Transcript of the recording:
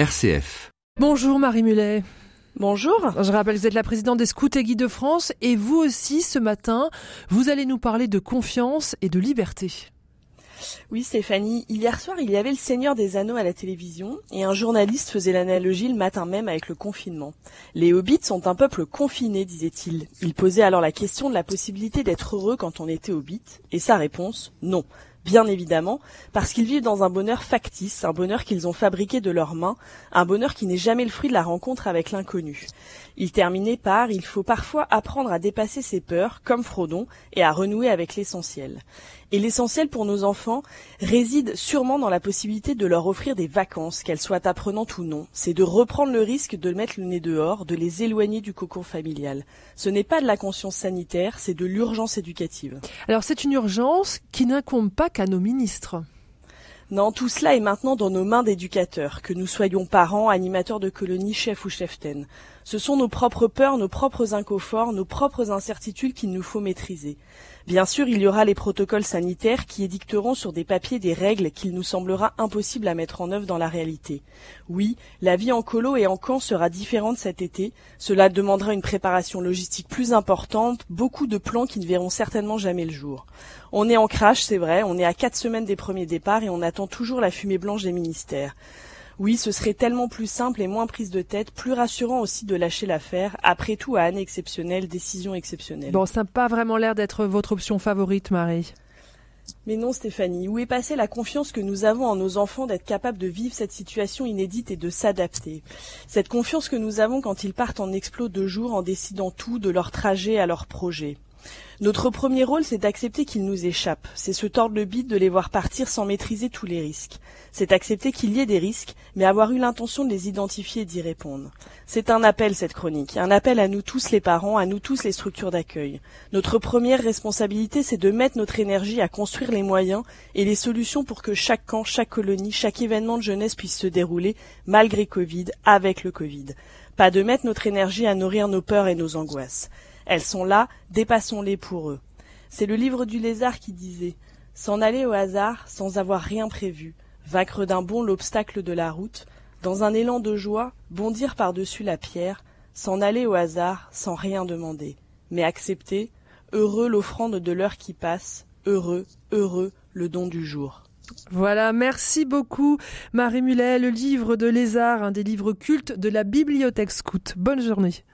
RCF. Bonjour Marie Mulet. Bonjour. Je rappelle que vous êtes la présidente des Scouts et Guides de France et vous aussi ce matin, vous allez nous parler de confiance et de liberté. Oui Stéphanie, hier soir il y avait le Seigneur des Anneaux à la télévision et un journaliste faisait l'analogie le matin même avec le confinement. Les hobbits sont un peuple confiné, disait-il. Il posait alors la question de la possibilité d'être heureux quand on était hobbit et sa réponse, non bien évidemment, parce qu'ils vivent dans un bonheur factice, un bonheur qu'ils ont fabriqué de leurs mains, un bonheur qui n'est jamais le fruit de la rencontre avec l'inconnu. Il terminait par Il faut parfois apprendre à dépasser ses peurs, comme Frodon, et à renouer avec l'essentiel. Et l'essentiel pour nos enfants réside sûrement dans la possibilité de leur offrir des vacances, qu'elles soient apprenantes ou non. C'est de reprendre le risque de mettre le nez dehors, de les éloigner du cocon familial. Ce n'est pas de la conscience sanitaire, c'est de l'urgence éducative. Alors c'est une urgence qui n'incombe pas qu'à nos ministres. Non, tout cela est maintenant dans nos mains d'éducateurs, que nous soyons parents, animateurs de colonies, chefs ou cheftaines. Ce sont nos propres peurs, nos propres inconforts, nos propres incertitudes qu'il nous faut maîtriser. Bien sûr, il y aura les protocoles sanitaires qui édicteront sur des papiers des règles qu'il nous semblera impossible à mettre en œuvre dans la réalité. Oui, la vie en colo et en camp sera différente cet été. Cela demandera une préparation logistique plus importante, beaucoup de plans qui ne verront certainement jamais le jour. On est en crash, c'est vrai, on est à quatre semaines des premiers départs et on attend toujours la fumée blanche des ministères. Oui, ce serait tellement plus simple et moins prise de tête, plus rassurant aussi de lâcher l'affaire. Après tout, à année exceptionnelle, décision exceptionnelle. Bon, ça n'a pas vraiment l'air d'être votre option favorite, Marie. Mais non, Stéphanie, où est passée la confiance que nous avons en nos enfants d'être capables de vivre cette situation inédite et de s'adapter? Cette confiance que nous avons quand ils partent en explos de jour en décidant tout de leur trajet à leur projet. Notre premier rôle, c'est d'accepter qu'ils nous échappent. C'est se tordre le bide de les voir partir sans maîtriser tous les risques. C'est accepter qu'il y ait des risques, mais avoir eu l'intention de les identifier et d'y répondre. C'est un appel, cette chronique. Un appel à nous tous les parents, à nous tous les structures d'accueil. Notre première responsabilité, c'est de mettre notre énergie à construire les moyens et les solutions pour que chaque camp, chaque colonie, chaque événement de jeunesse puisse se dérouler, malgré Covid, avec le Covid. Pas de mettre notre énergie à nourrir nos peurs et nos angoisses. Elles sont là, dépassons-les pour eux. C'est le livre du lézard qui disait S'en aller au hasard sans avoir rien prévu, vaincre d'un bond l'obstacle de la route, dans un élan de joie, bondir par-dessus la pierre, s'en aller au hasard sans rien demander, mais accepter, heureux l'offrande de l'heure qui passe, heureux, heureux le don du jour. Voilà, merci beaucoup Marie Mulet, le livre de Lézard, un des livres cultes de la bibliothèque scout. Bonne journée.